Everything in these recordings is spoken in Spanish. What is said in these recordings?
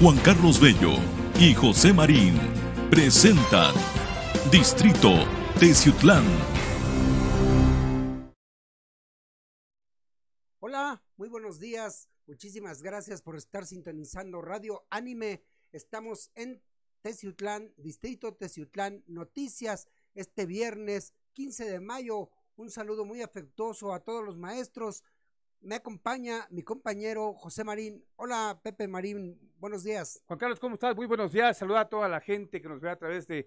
Juan Carlos Bello y José Marín presentan Distrito Teciutlán. Hola, muy buenos días. Muchísimas gracias por estar sintonizando Radio Anime. Estamos en Teciutlán, Distrito Teciutlán, Noticias, este viernes 15 de mayo. Un saludo muy afectuoso a todos los maestros. Me acompaña mi compañero José Marín. Hola, Pepe Marín, buenos días. Juan Carlos, ¿cómo estás? Muy buenos días. Saluda a toda la gente que nos ve a través de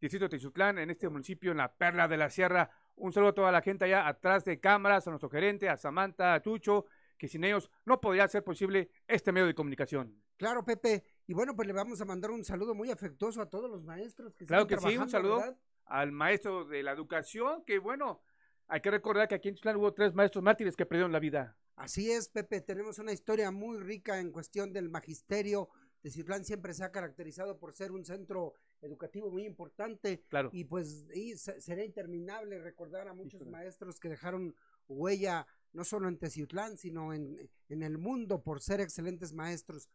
Distrito Teciutlán, en este municipio, en la Perla de la Sierra. Un saludo a toda la gente allá atrás de cámaras, a nuestro gerente, a Samantha, a Chucho, que sin ellos no podría ser posible este medio de comunicación. Claro, Pepe. Y bueno, pues le vamos a mandar un saludo muy afectuoso a todos los maestros que Claro están que sí, un saludo ¿verdad? al maestro de la educación, que bueno, hay que recordar que aquí en Teciutlán hubo tres maestros mártires que perdieron la vida. Así es, Pepe, tenemos una historia muy rica en cuestión del magisterio. Teciutlán siempre se ha caracterizado por ser un centro educativo muy importante Claro. y pues y se- será interminable recordar a muchos maestros que dejaron huella no solo en Teciutlán, sino en, en el mundo por ser excelentes maestros.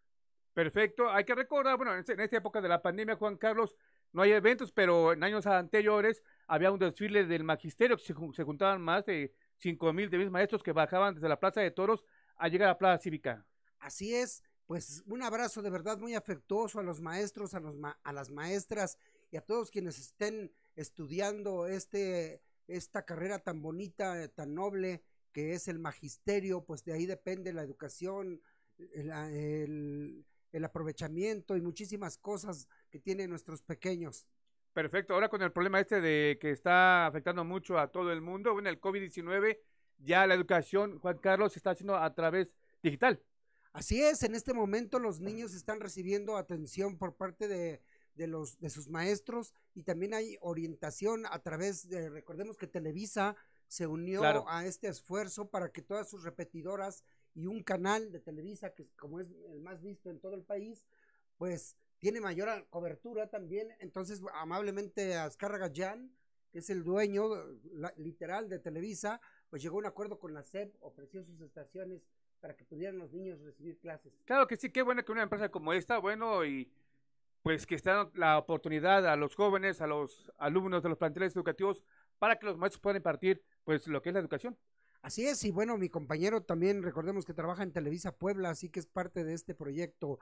Perfecto. Hay que recordar, bueno, en, en esta época de la pandemia, Juan Carlos, no hay eventos, pero en años anteriores había un desfile del magisterio, que se, se juntaban más de cinco mil de mis maestros que bajaban desde la Plaza de Toros a llegar a la Plaza Cívica. Así es, pues un abrazo de verdad muy afectuoso a los maestros, a, los ma- a las maestras y a todos quienes estén estudiando este, esta carrera tan bonita, eh, tan noble que es el magisterio, pues de ahí depende la educación, el- el aprovechamiento y muchísimas cosas que tienen nuestros pequeños. Perfecto. Ahora con el problema este de que está afectando mucho a todo el mundo, bueno, el COVID-19, ya la educación, Juan Carlos, se está haciendo a través digital. Así es, en este momento los niños están recibiendo atención por parte de, de los, de sus maestros y también hay orientación a través de, recordemos que Televisa se unió Claro. a este esfuerzo para que todas sus repetidoras y un canal de Televisa, que como es el más visto en todo el país, pues tiene mayor cobertura también. Entonces, amablemente Azcárraga Jan, que es el dueño la- literal de Televisa, pues llegó a un acuerdo con la SEP, ofreció sus estaciones para que pudieran los niños recibir clases. Claro que sí, qué bueno que una empresa como esta, bueno, y pues que está la oportunidad a los jóvenes, a los alumnos de los planteles educativos, para que los maestros puedan impartir, pues, lo que es la educación. Así es, y bueno, mi compañero también, recordemos que trabaja en Televisa Puebla, así que es parte de este proyecto.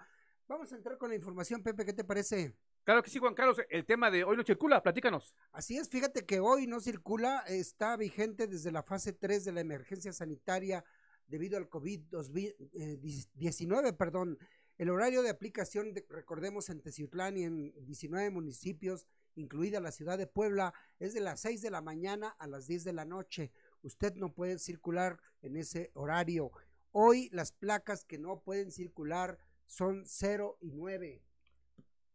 Vamos a entrar con la información, Pepe, ¿qué te parece? Claro que sí, Juan Carlos, el tema de hoy no circula, platícanos. Así es, fíjate que hoy no circula, está vigente desde la fase 3 de la emergencia sanitaria debido al COVID-19, perdón. El horario de aplicación, de- recordemos, en Teciutlán y en 19 municipios, incluida la ciudad de Puebla, es de las 6 de la mañana a las 10 de la noche. Usted no puede circular en ese horario. Hoy las placas que no pueden circular son 0 y 9.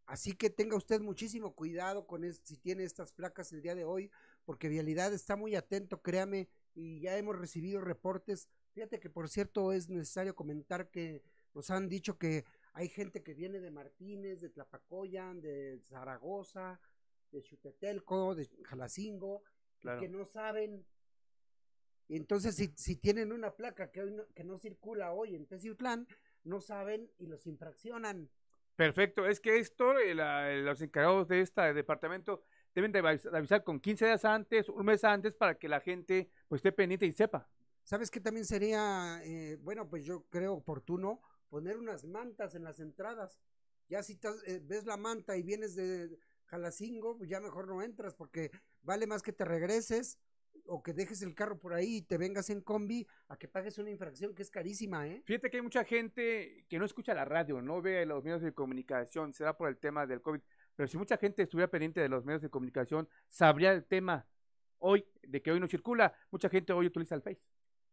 Así que tenga usted muchísimo cuidado con si tiene estas placas el día de hoy, porque Vialidad está muy atento, créame, y ya hemos recibido reportes. Fíjate que por cierto es necesario comentar que nos han dicho que hay gente que viene de Martínez, de Tlapacoyan, de Zaragoza, de Chutetelco, de Jalacingo, Claro. que no saben. Entonces, si, si tienen una placa que, hoy no, que no circula hoy en Teciutlán, no saben y los infraccionan. Perfecto, es que esto, eh, la- eh, los encargados de este departamento deben de avis- de avisar con 15 días antes, un mes antes, para que la gente pues esté pendiente y sepa. ¿Sabes qué también sería, eh, bueno, pues yo creo oportuno poner unas mantas en las entradas? Ya si estás, eh, ves la manta y vienes de Jalacingo, pues ya mejor no entras porque vale más que te regreses o que dejes el carro por ahí y te vengas en combi a que pagues una infracción que es carísima, ¿eh? Fíjate que hay mucha gente que no escucha la radio, no ve los medios de comunicación, será por el tema del COVID, pero si mucha gente estuviera pendiente de los medios de comunicación, sabría el tema hoy, de que hoy no circula, mucha gente hoy utiliza el Face.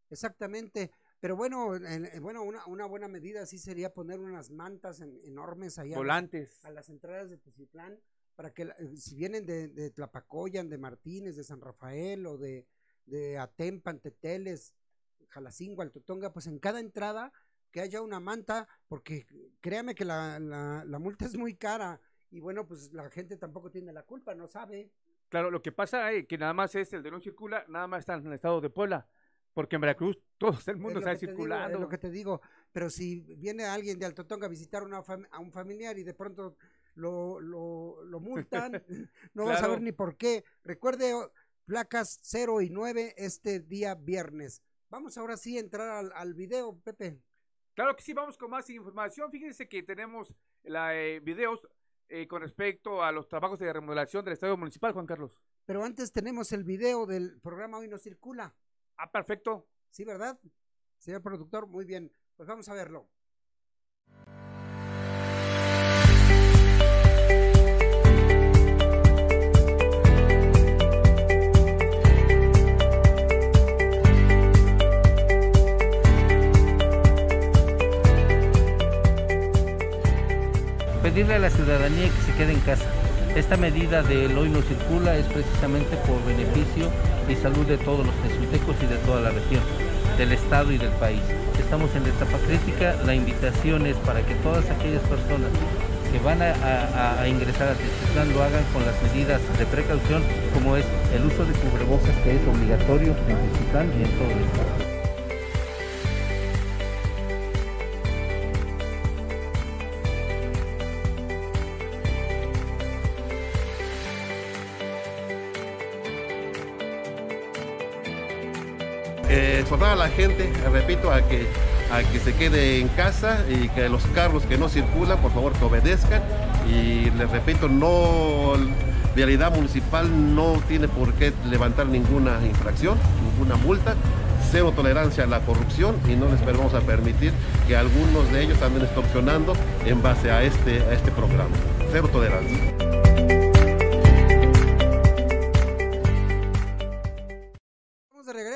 Exactamente. Pero bueno, en- en- bueno, una, una buena medida sí sería poner unas mantas en- enormes allá Volantes. a las entradas de Teciutlán para que eh, si vienen de, de Tlapacoyan, de Martínez, de San Rafael o de, de Atempan, Teteles, Jalacingo, Altotonga, pues en cada entrada que haya una manta, porque créame que la, la, la multa es muy cara y bueno, pues la gente tampoco tiene la culpa, no sabe. Claro, lo que pasa es que nada más es el de no circula, nada más está en el estado de Puebla. porque en Veracruz todo el mundo Es está digo, circulando. es lo que te digo, pero si viene alguien de Alto Tonga a visitar una a un familiar y de pronto lo, lo, lo multan, no vas a Claro. ver ni por qué. Recuerde, o- placas 0 y 9 este día viernes. Vamos ahora sí a entrar al, al video, Pepe. Claro que sí, vamos con más información. Fíjense que tenemos la, eh, videos eh, con respecto a los trabajos de remodelación del Estadio Municipal, Juan Carlos. Pero antes tenemos el video del programa Hoy no circula. Ah, perfecto. ¿Sí, verdad? Señor productor, muy bien. Pues vamos a verlo. Pedirle a la ciudadanía que se quede en casa. Esta medida del hoy no circula es precisamente por beneficio y salud de todos los tezuitecos y de toda la región, del Estado y del país. Estamos en la etapa crítica, la invitación es para que todas aquellas personas que van a, ingresar a Teziutlán lo hagan con las medidas de precaución como es el uso de cubrebocas que es obligatorio en Teziutlán y en todo el Estado. A la gente, repito, a que, a que se quede en casa y que los carros que no circulan, por favor, que obedezcan. Y les repito, no, Vialidad Municipal no tiene por qué levantar ninguna infracción, ninguna multa. Cero tolerancia a la corrupción y no les vamos a permitir que algunos de ellos anden extorsionando en base a este, a este programa. Cero tolerancia.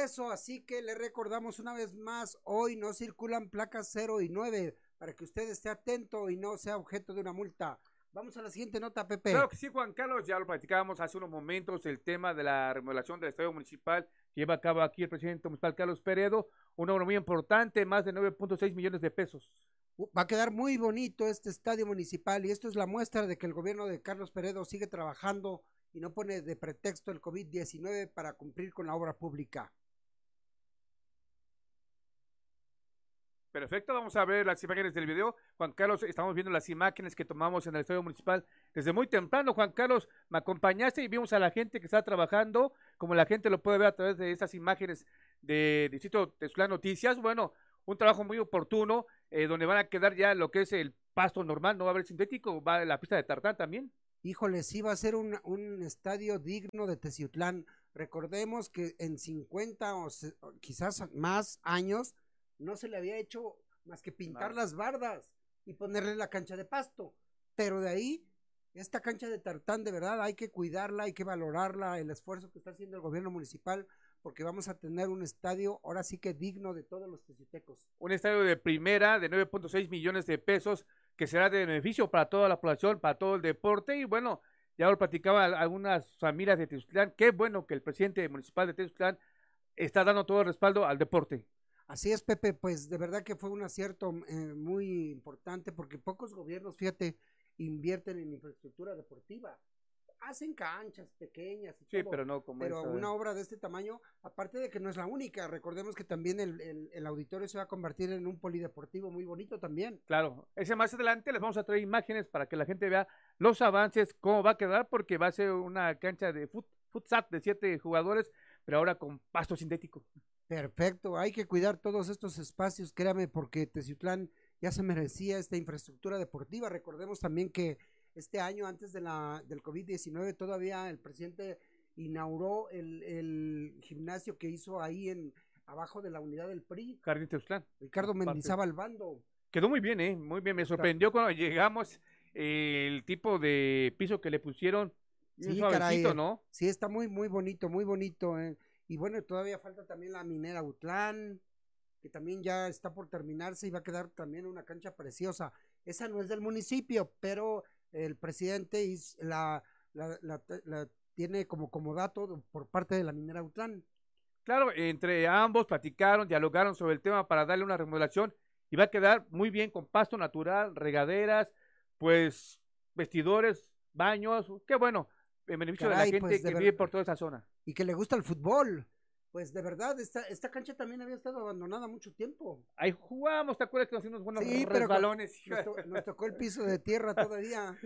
Regreso, así que le recordamos una vez más, hoy no circulan placas 0 y 9 para que usted esté atento y no sea objeto de una multa. Vamos a la siguiente nota, Pepe. Claro que sí, Juan Carlos, ya lo platicábamos hace unos momentos, el tema de la remodelación del Estadio Municipal que lleva a cabo aquí el presidente municipal Carlos Peredo, una obra muy importante, más de 9.6 millones de pesos. Uh, Va a quedar muy bonito este estadio municipal y esto es la muestra de que el gobierno de Carlos Peredo sigue trabajando y no pone de pretexto el COVID-19 para cumplir con la obra pública. Perfecto, vamos a ver las imágenes del video. Juan Carlos, estamos viendo las imágenes que tomamos en el Estadio Municipal desde muy temprano. Juan Carlos, me acompañaste y vimos a la gente que está trabajando, como la gente lo puede ver a través de estas imágenes de Distrito Tezulan Noticias. Bueno, un trabajo muy oportuno, eh, donde van a quedar ya lo que es el pasto normal, no va a haber sintético, va la pista de tartán también. Híjole, sí va a ser un, estadio digno de Teciutlán. Recordemos que en 50 o, se- o quizás más años no se le había hecho más que pintar las bardas y ponerle la cancha de pasto. Pero de ahí, esta cancha de tartán, de verdad, hay que cuidarla, hay que valorarla, el esfuerzo que está haciendo el gobierno municipal, porque vamos a tener un estadio ahora sí que digno de todos los teciutecos. un estadio de primera de 9.6 millones de pesos que será de beneficio para toda la población, para todo el deporte y bueno, ya lo platicaba algunas familias de Tezutlán, qué bueno que el presidente municipal de Tezutlán está dando todo el respaldo al deporte. Así es, Pepe, pues de verdad que fue un acierto eh, muy importante porque pocos gobiernos, fíjate, invierten en infraestructura deportiva. Hacen canchas pequeñas y Sí, todo, pero no como pero esta. una obra de este tamaño, aparte de que no es la única, recordemos que también el, el- el auditorio se va a convertir en un polideportivo muy bonito también. Claro, ese más adelante les vamos a traer imágenes para que la gente vea los avances, cómo va a quedar, porque va a ser una cancha de fut, futsal de siete jugadores, pero ahora con pasto sintético. Perfecto, hay que cuidar todos estos espacios, créame, porque Teciutlán ya se merecía esta infraestructura deportiva. Recordemos también que este año, antes de la, del COVID-19, todavía el presidente inauguró el, el gimnasio que hizo ahí en abajo de la unidad del PRI, Jardín Teuxtlán. Ricardo. Mendizábal Bando. Quedó muy bien, ¿eh? Muy bien. Me sorprendió cuando llegamos eh, el tipo de piso que le pusieron. Sí, suavecito, caray, eh. ¿no? Sí, está muy, muy bonito, muy bonito. eh. Y bueno, todavía falta también la minera Utlán, que también ya está por terminarse y va a quedar también una cancha preciosa. Esa no es del municipio, pero el presidente la, la, la- la tiene como comodato por parte de la minera Utlán. Claro, entre ambos platicaron, dialogaron sobre el tema para darle una remodelación y va a quedar muy bien con pasto natural, regaderas, pues vestidores, baños. Qué bueno, en beneficio de la gente pues, de que ver- vive por toda esa zona. Y que le gusta el fútbol. pues de verdad, esta, esta cancha también había estado abandonada mucho tiempo. Ahí jugamos, ¿te acuerdas que nos hicimos buenos Sí, pero resbalones? Nos, to- nos tocó el piso de tierra todavía.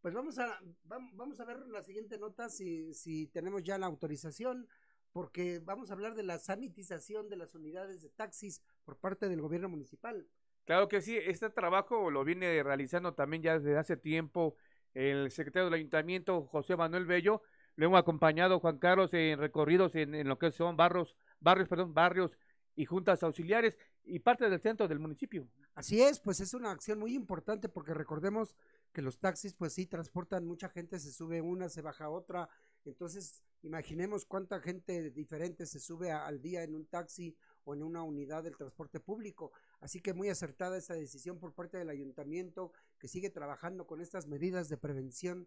Pues vamos a, vam- vamos a ver la siguiente nota si, si tenemos ya la autorización, porque vamos a hablar de la sanitización de las unidades de taxis por parte del gobierno municipal. Claro que sí, este trabajo lo viene realizando también ya desde hace tiempo el secretario del ayuntamiento, José Manuel Bello. Lo hemos acompañado, Juan Carlos, en recorridos en, en lo que son barrios, barrios, perdón, barrios y juntas auxiliares y parte del centro del municipio. Así es, pues es una acción muy importante porque recordemos que los taxis pues sí transportan mucha gente, se sube una, se baja otra, entonces imaginemos cuánta gente diferente se sube al día en un taxi o en una unidad del transporte público. Así que muy acertada esta decisión por parte del ayuntamiento que sigue trabajando con estas medidas de prevención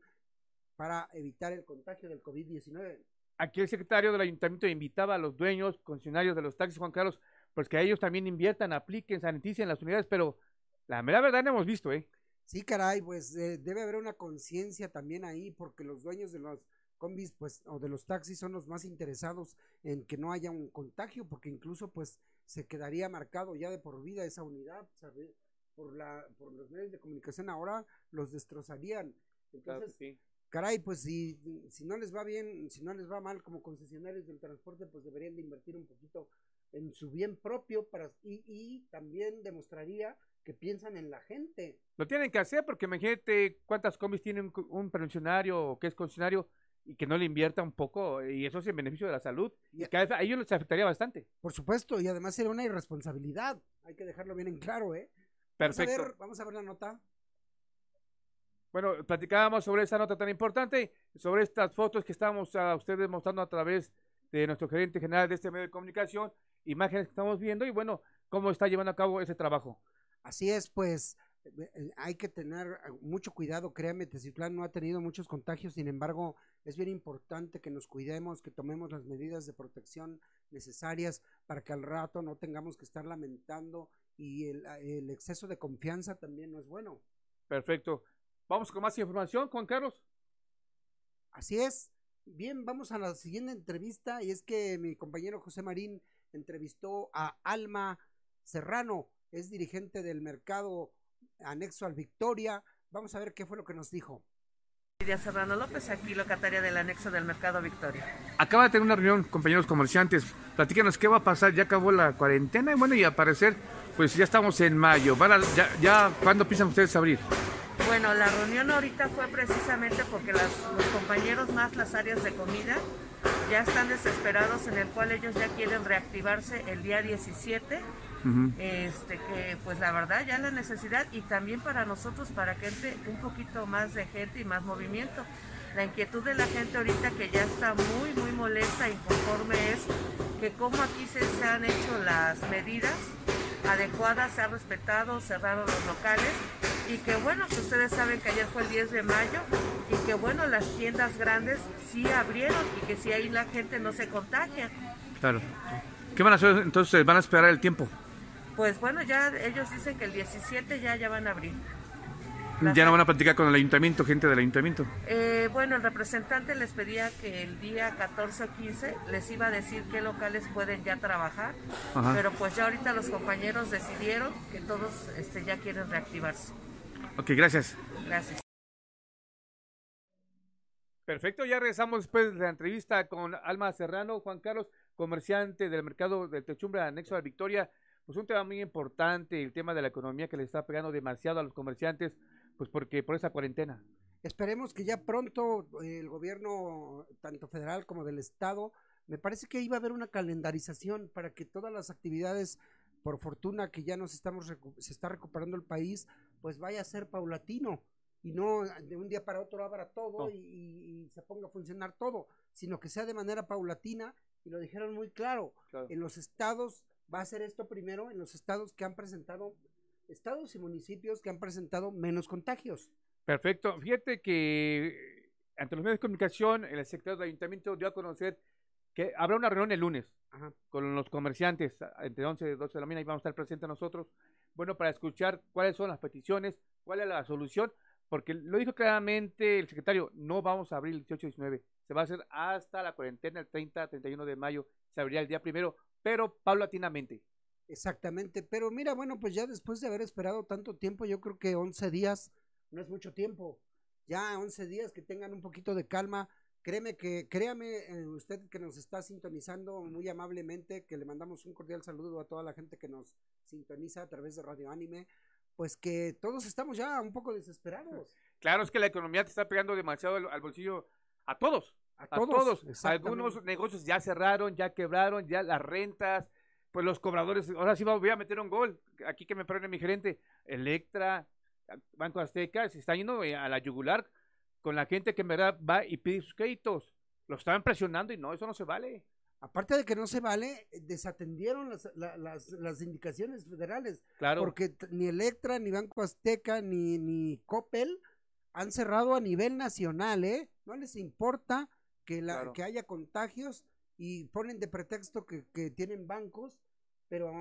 para evitar el contagio del COVID-19. Aquí el secretario del ayuntamiento invitaba a los dueños, concesionarios de los taxis, Juan Carlos, pues que ellos también inviertan, apliquen, saniticen las unidades, pero la mera verdad no hemos visto, ¿eh? Sí, caray, pues eh, debe haber una conciencia también ahí, porque los dueños de los combis, pues, o de los taxis son los más interesados en que no haya un contagio, porque incluso, pues, se quedaría marcado ya de por vida esa unidad. Por la, por los medios de comunicación ahora los destrozarían. Entonces, sí. caray, pues si, si no les va bien, si no les va mal como concesionarios del transporte, pues deberían de invertir un poquito en su bien propio para y, y también demostraría que piensan en la gente. Lo tienen que hacer porque imagínate cuántas combis tiene un, un pensionario o que es concesionario y que no le invierta un poco y eso es en beneficio de la salud y vez a ellos les afectaría bastante. Por supuesto, y además era una irresponsabilidad. Hay que dejarlo bien en claro, ¿eh? Vamos a Perfecto. ver, vamos a ver la nota. Bueno, platicábamos sobre esa nota tan importante, sobre estas fotos que estamos a ustedes mostrando a través de nuestro gerente general de este medio de comunicación, imágenes que estamos viendo y bueno, cómo está llevando a cabo ese trabajo. Así es, pues eh, eh, hay que tener eh, mucho cuidado. Créame, Teciutlán no ha tenido muchos contagios, sin embargo, es bien importante que nos cuidemos, que tomemos las medidas de protección necesarias para que al rato no tengamos que estar lamentando y el, el exceso de confianza también no es bueno. Perfecto. Vamos con más información, Juan Carlos. Así es. Bien, vamos a la siguiente entrevista y es que mi compañero José Marín entrevistó a Alma Serrano, es dirigente del mercado anexo al Victoria. Vamos a ver qué fue lo que nos dijo. Lidia Serrano López, aquí locataria del anexo del Mercado Victoria. Acaba de tener una reunión, compañeros comerciantes. Platícanos qué va a pasar. Ya acabó la cuarentena y bueno, y al parecer, pues ya estamos en mayo. Van a- ya, ya, ¿cuándo piensan ustedes abrir? Bueno, la reunión ahorita fue precisamente porque las- los compañeros más las áreas de comida ya están desesperados en el cual ellos ya quieren reactivarse el día 17. Este que pues la verdad ya la necesidad y también para nosotros para que entre un poquito más de gente y más movimiento. La inquietud de la gente ahorita que ya está muy muy molesta e inconforme es que como aquí se, se han hecho las medidas adecuadas, se ha respetado, cerraron los locales y que bueno, si ustedes saben que ayer fue el 10 de mayo y que bueno, las tiendas grandes sí abrieron y que si ahí la gente no se contagia. Claro. ¿Qué van a hacer entonces? ¿Van a esperar el tiempo? Pues bueno, ya ellos dicen que el 17 ya, ya van a abrir. Ya no van a platicar con el ayuntamiento, gente del ayuntamiento. Eh, bueno, el representante les pedía que el día 14 o 15 les iba a decir qué locales pueden ya trabajar, Ajá. pero pues ya ahorita los compañeros decidieron que todos este, ya quieren reactivarse. Ok, gracias. Gracias. Perfecto, ya regresamos después de la entrevista con Alma Serrano, Juan Carlos, comerciante del mercado de Techumbre anexo a Victoria. Pues un tema muy importante, el tema de la economía que le está pegando demasiado a los comerciantes, pues porque por esa cuarentena. Esperemos que ya pronto eh, el gobierno, tanto federal como del estado, me parece que iba a haber una calendarización para que todas las actividades, por fortuna que ya nos estamos se está recuperando el país, pues vaya a ser paulatino y no de un día para otro abra todo No. y, se ponga a funcionar todo, sino que sea de manera paulatina y lo dijeron muy claro. En los estados va a ser esto primero, en los estados que han presentado, estados y municipios que han presentado menos contagios. Perfecto. Fíjate que ante los medios de comunicación, el secretario del ayuntamiento dio a conocer que habrá una reunión el lunes Ajá. con los comerciantes entre 11 y 12 de la mañana y vamos a estar presentes nosotros, bueno, para escuchar cuáles son las peticiones, cuál es la solución, porque lo dijo claramente el secretario, no vamos a abrir el 18 y 19, se va a hacer hasta la cuarentena, el 30, 31 de mayo, se abriría el día primero, pero paulatinamente. Exactamente, pero mira, bueno, pues ya después de haber esperado tanto tiempo, yo creo que 11 días no es mucho tiempo. Ya 11 días que tengan un poquito de calma. Créeme que, créame, eh, usted que nos está sintonizando muy amablemente, que le mandamos un cordial saludo a toda la gente que nos sintoniza a través de Radio Anime, pues que todos estamos ya un poco desesperados. Claro, es que la economía te está pegando demasiado al, al bolsillo a todos. A A todos. Algunos negocios ya cerraron, ya quebraron, ya las rentas, pues los cobradores. Ahora sí voy a meter un gol. Aquí que me perdone mi gerente. Electra, Banco Azteca, se está yendo eh, a la yugular con la gente que en verdad va y pide sus créditos. Lo estaban presionando y no, eso no se vale. Aparte de que no se vale, desatendieron las, la- las, las indicaciones federales. Claro. Porque ni Electra, ni Banco Azteca, ni, ni Coppel han cerrado a nivel nacional, ¿eh? No les importa que, la, Claro. que haya contagios y ponen de pretexto que, que tienen bancos, pero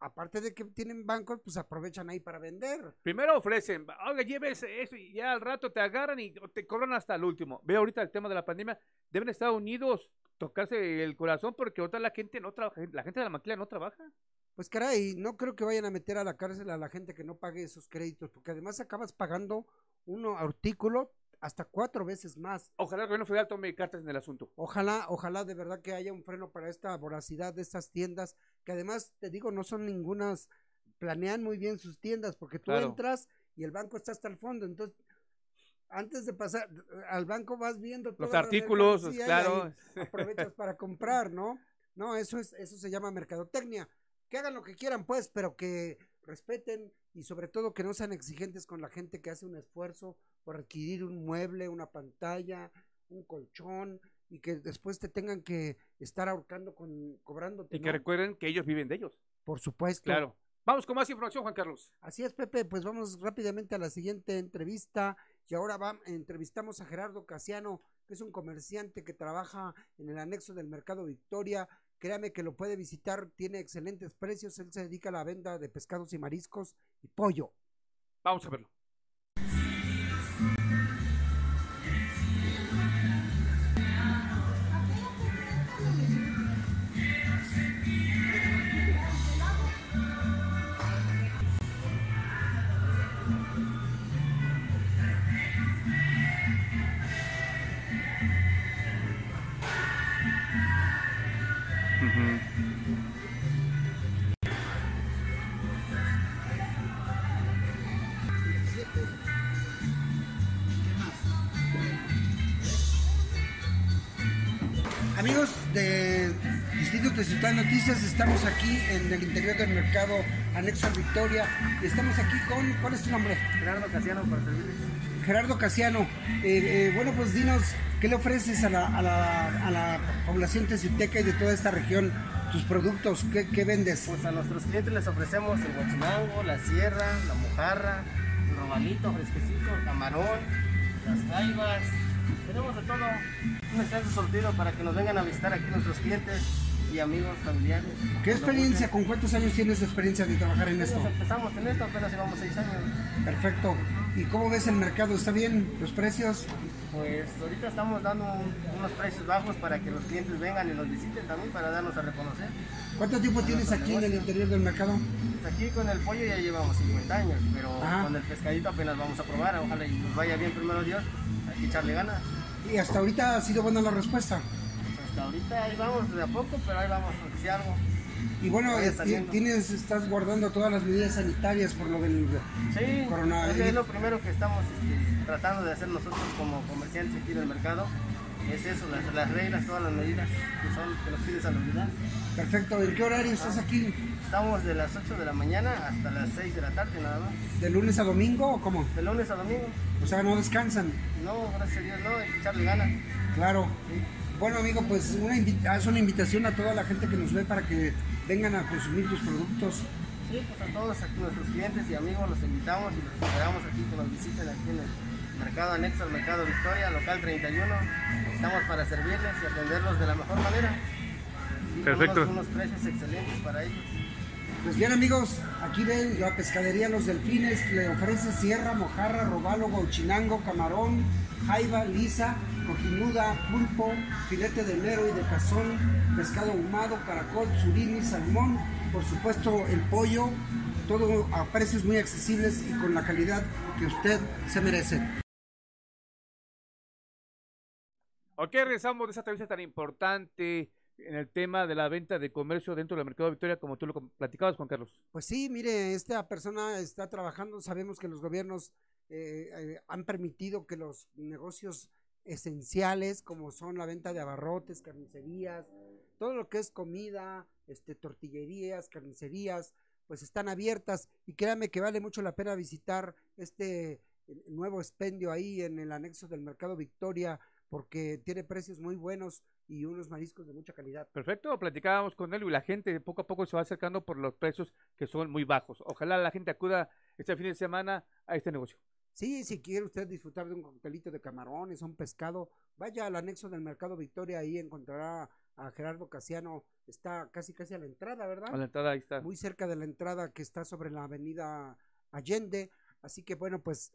aparte de que tienen bancos, pues aprovechan ahí para vender. Primero ofrecen, oiga, llévese eso y ya al rato te agarran y te cobran hasta el último. Ve ahorita el tema de la pandemia, deben estar unidos, tocarse el corazón porque otra la gente no trabaja, la gente de la maquila no trabaja. Pues caray, no creo que vayan a meter a la cárcel a la gente que no pague esos créditos, porque además acabas pagando uno artículo hasta cuatro veces más. Ojalá el gobierno federal tome cartas en el asunto. Ojalá, ojalá de verdad que haya un freno para esta voracidad de estas tiendas, que además, te digo, no son ningunas, planean muy bien sus tiendas, porque tú Claro. entras y el banco está hasta el fondo, entonces, antes de pasar al banco vas viendo Los toda artículos, claro. aprovechas para comprar, ¿no? No, eso es, eso se llama mercadotecnia. Que hagan lo que quieran, pues, pero que respeten y sobre todo que no sean exigentes con la gente que hace un esfuerzo por adquirir un mueble, una pantalla, un colchón y que después te tengan que estar ahorcando con cobrándote. Y que ¿no? recuerden que ellos viven de ellos. Por supuesto. Claro. Vamos con más información, Juan Carlos. Así es, Pepe, pues vamos rápidamente a la siguiente entrevista y ahora va, entrevistamos a Gerardo Casiano, que es un comerciante que trabaja en el anexo del Mercado Victoria. Créame que lo puede visitar, tiene excelentes precios, él se dedica a la venta de pescados y mariscos y pollo. Vamos a verlo. Amigos de Distrito Tezutlán Noticias, estamos aquí en el interior del mercado anexo al Victoria y estamos aquí con, ¿cuál es tu nombre? Gerardo Casiano para servirles. Gerardo Casiano. Eh, eh, bueno, pues dinos, ¿qué le ofreces a la, a la, a la población tezulteca y de toda esta región? Tus productos, ¿qué, qué vendes? Pues a nuestros clientes les ofrecemos el guachinango, la sierra, la mojarra, el robalito fresquecito, el camarón, las jaivas. Tenemos de todo un extenso sortido para que nos vengan a visitar aquí nuestros clientes y amigos, familiares. ¿Qué experiencia, con cuántos años tienes de experiencia de trabajar en esto? Empezamos en esto, apenas llevamos seis años. Perfecto. ¿Y cómo ves el mercado? ¿Está bien? ¿Los precios? Pues ahorita estamos dando un- unos precios bajos para que los clientes vengan y nos visiten también para darnos a reconocer. ¿Cuánto tiempo tienes aquí en el interior del mercado? Pues aquí con el pollo ya llevamos 50 años, pero Ajá. con el pescadito apenas vamos a probar. Ojalá y nos vaya bien primero Dios, hay que echarle ganas. Y hasta ahorita ha sido buena la respuesta. Pues hasta ahorita ahí vamos de a poco, pero ahí vamos, aunque sea algo. Y bueno, tienes, estás guardando todas las medidas sanitarias por lo del... Sí, Coronavirus. es lo primero que estamos este, tratando de hacer nosotros como comerciantes aquí del mercado. Es eso, las, las reglas, todas las medidas que son que nos pide salubridad. Perfecto. ¿En qué horario estás aquí? Estamos de las 8 de la mañana hasta las 6 de la tarde nada más. ¿De lunes a domingo o cómo? De lunes a domingo. O sea, no descansan. No, gracias a Dios, no, hay que echarle ganas. Claro. Bueno, amigo, pues una haz una invitación a toda la gente que nos ve para que vengan a consumir tus productos. Sí, pues a todos aquí, nuestros clientes y amigos los invitamos y los esperamos aquí que nos visiten aquí en el mercado anexo al mercado Victoria, local 31. Estamos para servirles y atenderlos de la mejor manera. Y Perfecto. Unos, unos precios excelentes para ellos. Pues bien amigos, aquí ven la pescadería Los Delfines, le ofrece sierra, mojarra, robalo, gauchinango, camarón, jaiba, lisa, cojinuda, pulpo, filete de mero y de cazón, pescado ahumado, caracol, surimi, salmón, por supuesto el pollo, todo a precios muy accesibles y con la calidad que usted se merece. Ok, regresamos de esa entrevista tan importante en el tema de la venta de comercio dentro del mercado Victoria, como tú lo platicabas, Juan Carlos. Pues sí, mire, esta persona está trabajando, sabemos que los gobiernos eh, eh, han permitido que los negocios esenciales, como son la venta de abarrotes, carnicerías, todo lo que es comida, este, tortillerías, carnicerías, pues están abiertas y créame que vale mucho la pena visitar este nuevo expendio ahí en el anexo del mercado Victoria porque tiene precios muy buenos y unos mariscos de mucha calidad. Perfecto, platicábamos con él y la gente poco a poco se va acercando por los precios que son muy bajos. Ojalá la gente acuda este fin de semana a este negocio. Sí, si quiere usted disfrutar de un coctelito de camarones, un pescado, vaya al anexo del Mercado Victoria, ahí encontrará a Gerardo Casiano, está casi casi a la entrada, ¿verdad? A la entrada, ahí está. Muy cerca de la entrada que está sobre la avenida Allende, así que bueno, pues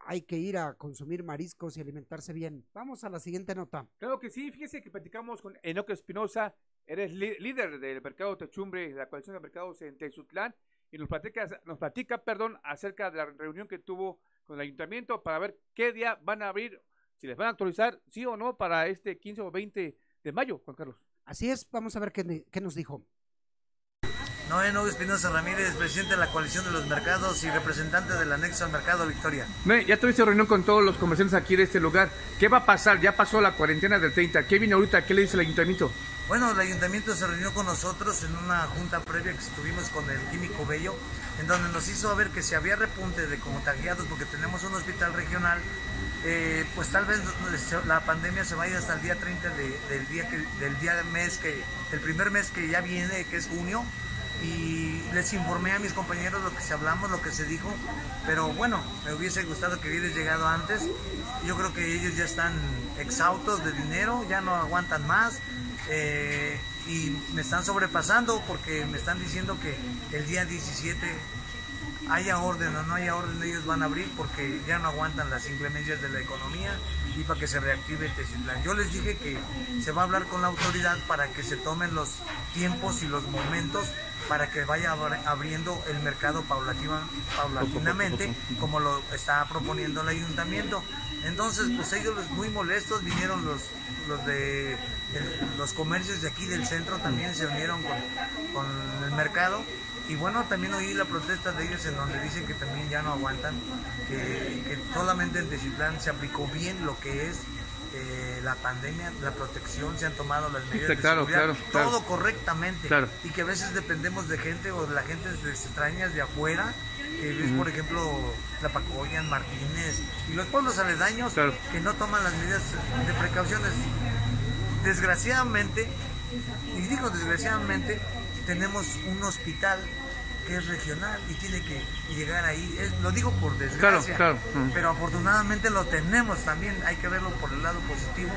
hay que ir a consumir mariscos y alimentarse bien. Vamos a la siguiente nota. Claro que sí, fíjese que platicamos con Enoque Espinosa, eres líder del mercado Techumbre, de la coalición de mercados en Tezutlán, y nos platica, nos platica perdón, acerca de la reunión que tuvo con el ayuntamiento para ver qué día van a abrir, si les van a actualizar, sí o no, para este 15 o 20 de mayo, Juan Carlos. Así es, vamos a ver qué, qué nos dijo. Noé Nuevo Espinosa Ramírez, presidente de la coalición de los mercados y representante del anexo al mercado Victoria. Noé, ya tuviste reunión con todos los comerciantes aquí de este lugar. ¿Qué va a pasar? Ya pasó la cuarentena del 30. ¿Qué viene ahorita? ¿Qué le dice el ayuntamiento? Bueno, el ayuntamiento se reunió con nosotros en una junta previa que estuvimos con el químico Bello, en donde nos hizo ver que si había repunte de contagiados, porque tenemos un hospital regional, eh, pues tal vez la pandemia se vaya hasta el día 30 del día que, del día mes que, del primer mes que ya viene, que es junio, y les informé a mis compañeros lo que se hablamos, lo que se dijo, pero bueno, me hubiese gustado que hubieras llegado antes. Yo creo que ellos ya están exhaustos de dinero, ya no aguantan más eh, y me están sobrepasando porque me están diciendo que el día 17 haya orden o no haya orden, ellos van a abrir porque ya no aguantan las inclemencias de la economía y para que se reactive Teciutlán. Yo les dije que se va a hablar con la autoridad para que se tomen los tiempos y los momentos para que vaya abriendo el mercado paulatinamente, como lo está proponiendo el ayuntamiento. Entonces, pues ellos muy molestos, vinieron los, los de los comercios de aquí del centro también se unieron con, con el mercado y bueno, también oí la protesta de ellos en donde dicen que también ya no aguantan, que, solamente en Teciutlán se aplicó bien lo que es eh, la pandemia, la protección, se han tomado las medidas de seguridad, todo correctamente. Y que a veces dependemos de gente o de la gente extrañas de afuera, que es por ejemplo la Pacoyan, Martínez y los pueblos aledaños que no toman las medidas de precauciones. Desgraciadamente, y digo desgraciadamente, tenemos un hospital es regional y tiene que llegar ahí. Es, lo digo por desgracia, pero afortunadamente lo tenemos también, hay que verlo por el lado positivo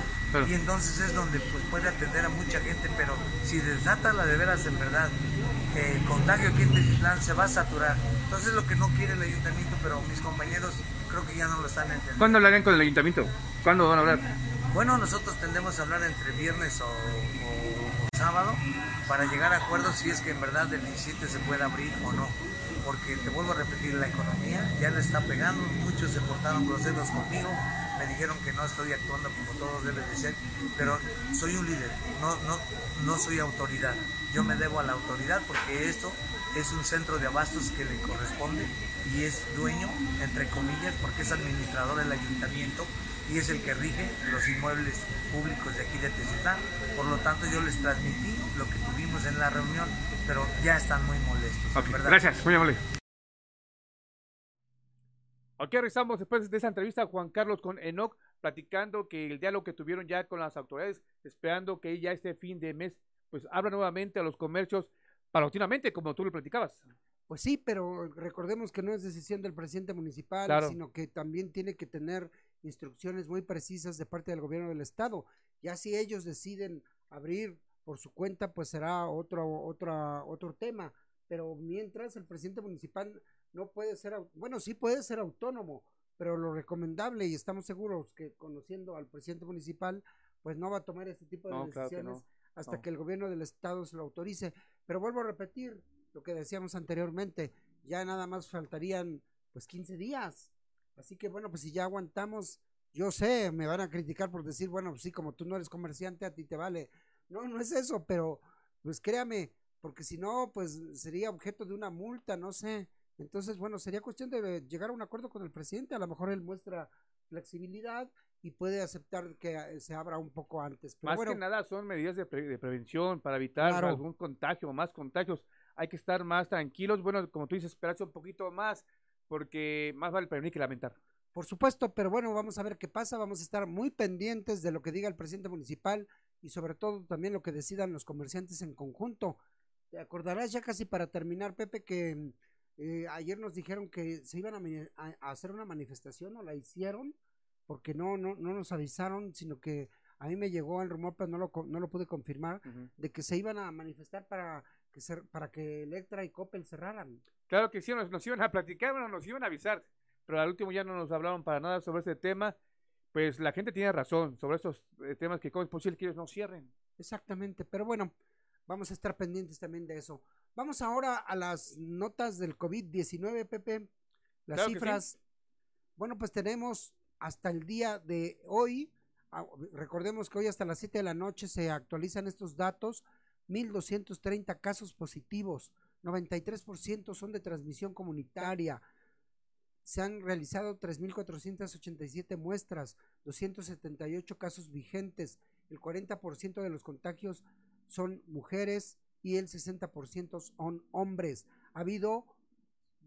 y entonces es donde pues, puede atender a mucha gente, pero si desata la de veras en verdad, el contagio aquí en Tezislán se va a saturar. Entonces lo que no quiere el ayuntamiento, pero mis compañeros creo que ya no lo están entendiendo. ¿Cuándo hablarán con el ayuntamiento? ¿Cuándo van a hablar? Bueno, nosotros tendemos a hablar entre viernes o sábado para llegar a acuerdos si es que en verdad el 17 se puede abrir o no. Porque te vuelvo a repetir, la economía ya le está pegando, muchos se portaron groseros conmigo, me dijeron que no estoy actuando como todo debe de ser, pero soy un líder, no, no, no soy autoridad. Yo me debo a la autoridad porque esto es un centro de abastos que le corresponde y es dueño, entre comillas, porque es administrador del ayuntamiento y es el que rige los inmuebles públicos de aquí de Teciutlán. Por lo tanto, yo les transmití lo que tuvimos en la reunión, pero ya están muy molestos. gracias, muy amable. Ok, regresamos después de esa entrevista Juan Carlos con Enoch, platicando que el diálogo que tuvieron ya con las autoridades, esperando que ya este fin de mes, pues abra nuevamente a los comercios paulatinamente, como tú lo platicabas. Pues sí, pero recordemos que no es decisión del presidente municipal, sino que también tiene que tener instrucciones muy precisas de parte del gobierno del estado. Ya si ellos deciden abrir por su cuenta, pues será otro, otro, otro tema. pero mientras el presidente municipal no puede ser, bueno, sí puede ser autónomo, pero lo recomendable y estamos seguros que conociendo al presidente municipal, pues no va a tomar ese tipo de No, claro que decisiones no, hasta no. que el gobierno del estado se lo autorice. Pero vuelvo a repetir lo que decíamos anteriormente, ya nada más faltarían pues 15 días. Así que bueno, pues si ya aguantamos, yo sé, me van a criticar por decir, bueno, pues sí, como tú no eres comerciante, a ti te vale. No, no es eso, pero pues créame, porque si no, pues sería objeto de una multa, no sé. Entonces, bueno, sería cuestión de llegar a un acuerdo con el presidente. A lo mejor él muestra flexibilidad y puede aceptar que eh, se abra un poco antes. Pero Más bueno, que nada son medidas de, pre- de prevención para evitar Claro. algún contagio o más contagios. Hay que estar más tranquilos. Bueno, como tú dices, esperarse un poquito más porque más vale prevenir que lamentar. Por supuesto, pero bueno, vamos a ver qué pasa, vamos a estar muy pendientes de lo que diga el presidente municipal y sobre todo también lo que decidan los comerciantes en conjunto. Te acordarás ya casi para terminar, Pepe, que eh, ayer nos dijeron que se iban a, mani- a- a hacer una manifestación o la hicieron porque no, no, no nos avisaron, sino que a mí me llegó el rumor, pero no lo, no lo pude confirmar, de que se iban a manifestar para que, cer- para que Electra y Coppel cerraran. Claro que sí, nos, nos iban a platicar, bueno, nos iban a avisar, pero al último ya no nos hablaron para nada sobre este tema. Pues la gente tiene razón sobre estos eh, temas que cómo es posible que ellos no cierren. Exactamente, pero bueno, vamos a estar pendientes también de eso. Vamos ahora a las notas del COVID-19, Pepe. Las Claro que sí. cifras. Bueno, pues tenemos hasta el día de hoy, ah, recordemos que hoy hasta las 7 de la noche se actualizan estos datos, 1.230 casos positivos, 93% son de transmisión comunitaria. Se han realizado 3.487 muestras, 278 casos vigentes, el 40% de los contagios son mujeres y el 60% son hombres. Ha habido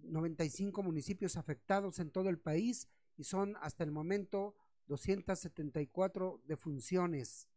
95 municipios afectados en todo el país y son hasta el momento 274 defunciones.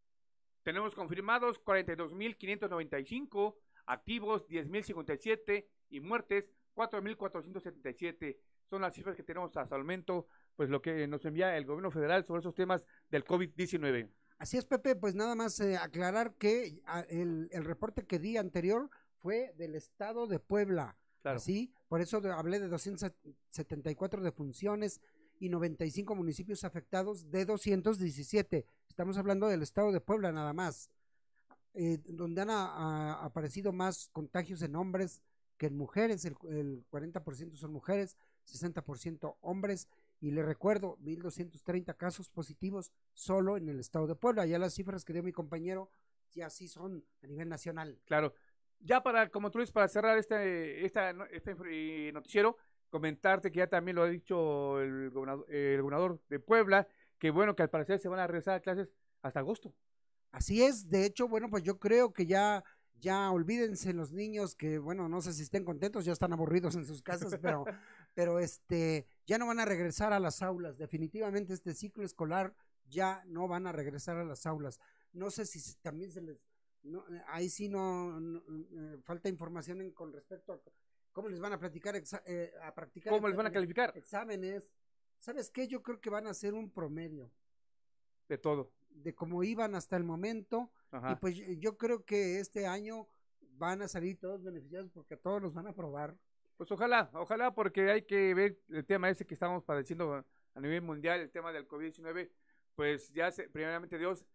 Tenemos confirmados 42.595, activos 10.057 y muertes 4.477. Son las cifras que tenemos hasta el momento, pues lo que nos envía el gobierno federal sobre esos temas del COVID-19. Así es, Pepe, pues nada más eh, aclarar que ah, el, el reporte que di anterior fue del estado de Puebla. Claro. Así, por eso de- hablé de 274 defunciones y 95 municipios afectados de 217. Estamos hablando del estado de Puebla nada más, eh, donde han aparecido más contagios en hombres que en mujeres. El, el 40% son mujeres, 60% hombres. Y le recuerdo, 1.230 casos positivos solo en el estado de Puebla. Ya las cifras que dio mi compañero ya sí son a nivel nacional. Claro. Ya para, como tú dices, para cerrar este, esta, este eh, noticiero, comentarte que ya también lo ha dicho el gobernador, el gobernador de Puebla, que bueno, que al parecer se van a regresar a clases hasta agosto. Así es, de hecho, bueno, pues yo creo que ya, ya olvídense los niños que, bueno, no sé si estén contentos, ya están aburridos en sus casas, pero, pero este, ya no van a regresar a las aulas. Definitivamente este ciclo escolar ya no van a regresar a las aulas. No sé si también se les, no, eh, ahí sí no, no, eh, falta información en- con respecto a cómo les van a platicar, exa- eh, a practicar. ¿Cómo les van a calificar? Exámenes. ¿Sabes qué? Yo creo que van a hacer un promedio De todo. De cómo iban hasta el momento. Ajá. Y pues yo- creo que este año van a salir todos beneficiados porque a todos los van a aprobar. Pues ojalá, ojalá, porque hay que ver el tema ese que estamos padeciendo a nivel mundial, el tema del COVID-19, pues ya, se, primeramente Dios,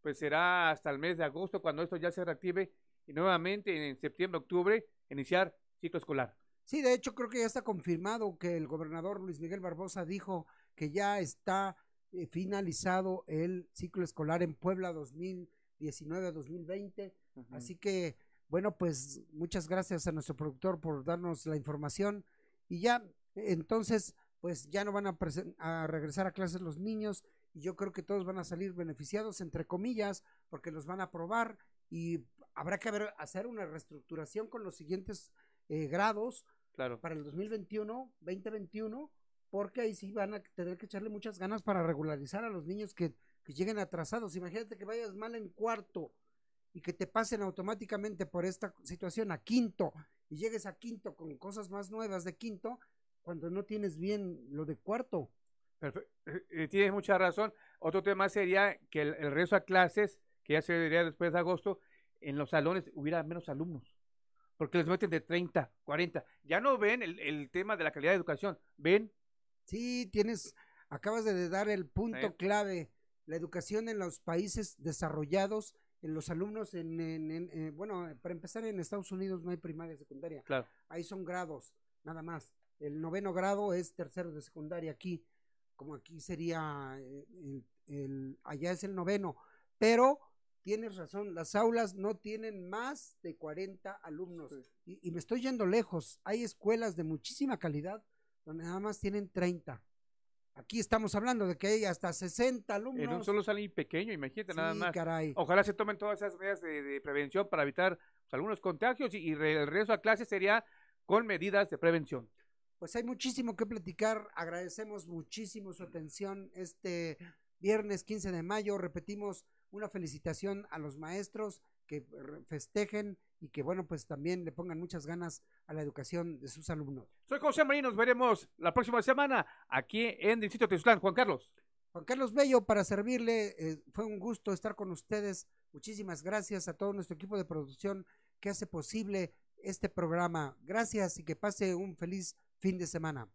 pues será hasta el mes de agosto cuando esto ya se reactive y nuevamente en septiembre, octubre, iniciar ciclo escolar. Sí, de hecho creo que ya está confirmado que el gobernador Luis Miguel Barbosa dijo que ya está eh, finalizado el ciclo escolar en Puebla 2019-2020. Ujú. Así que, bueno, pues muchas gracias a nuestro productor por darnos la información. Y ya, entonces, pues ya no van a, regresar a clases los niños. Y yo creo que todos van a salir beneficiados, entre comillas, porque los van a aprobar. Y habrá que haber- hacer una reestructuración con los siguientes eh, grados Claro. para el 2021, 2021, porque ahí sí van a tener que echarle muchas ganas para regularizar a los niños que, lleguen atrasados. Imagínate que vayas mal en cuarto y que te pasen automáticamente por esta situación a quinto y llegues a quinto con cosas más nuevas de quinto cuando no tienes bien lo de cuarto. Perfe- eh, eh, tienes mucha razón. Otro tema sería que el, el regreso a clases, que ya se debería después de agosto, en los salones hubiera menos alumnos. porque les meten de 30, 40. Ya no ven el tema de la calidad de educación, ven. Sí, tienes, acabas de dar el punto Sí. clave. La educación en los países desarrollados, en los alumnos, en, en- en- eh, bueno, para empezar en Estados Unidos no hay primaria y secundaria. Claro. Ahí son grados, nada más. El noveno grado es tercero de secundaria aquí, como aquí sería, eh, el, el- allá es el noveno. Pero tienes razón, las aulas no tienen más de 40 alumnos. Y, y me estoy yendo lejos. Hay escuelas de muchísima calidad donde nada más tienen 30. Aquí estamos hablando de que hay hasta 60 alumnos. En un solo salón pequeño, imagínate nada más. caray. Ojalá se tomen todas esas medidas de, de prevención para evitar pues, algunos contagios y, y el regreso a clase sería con medidas de prevención. Pues hay muchísimo que platicar. Agradecemos muchísimo su atención este viernes 15 de mayo. Repetimos una felicitación a los maestros que festejen y que, bueno, pues también le pongan muchas ganas a la educación de sus alumnos. Soy José Marín, nos veremos la próxima semana aquí en Distrito Tezulán. Juan Carlos. Juan Carlos Bello, para servirle, eh, fue un gusto estar con ustedes. Muchísimas gracias a todo nuestro equipo de producción que hace posible este programa. Gracias y que pase un feliz fin de semana.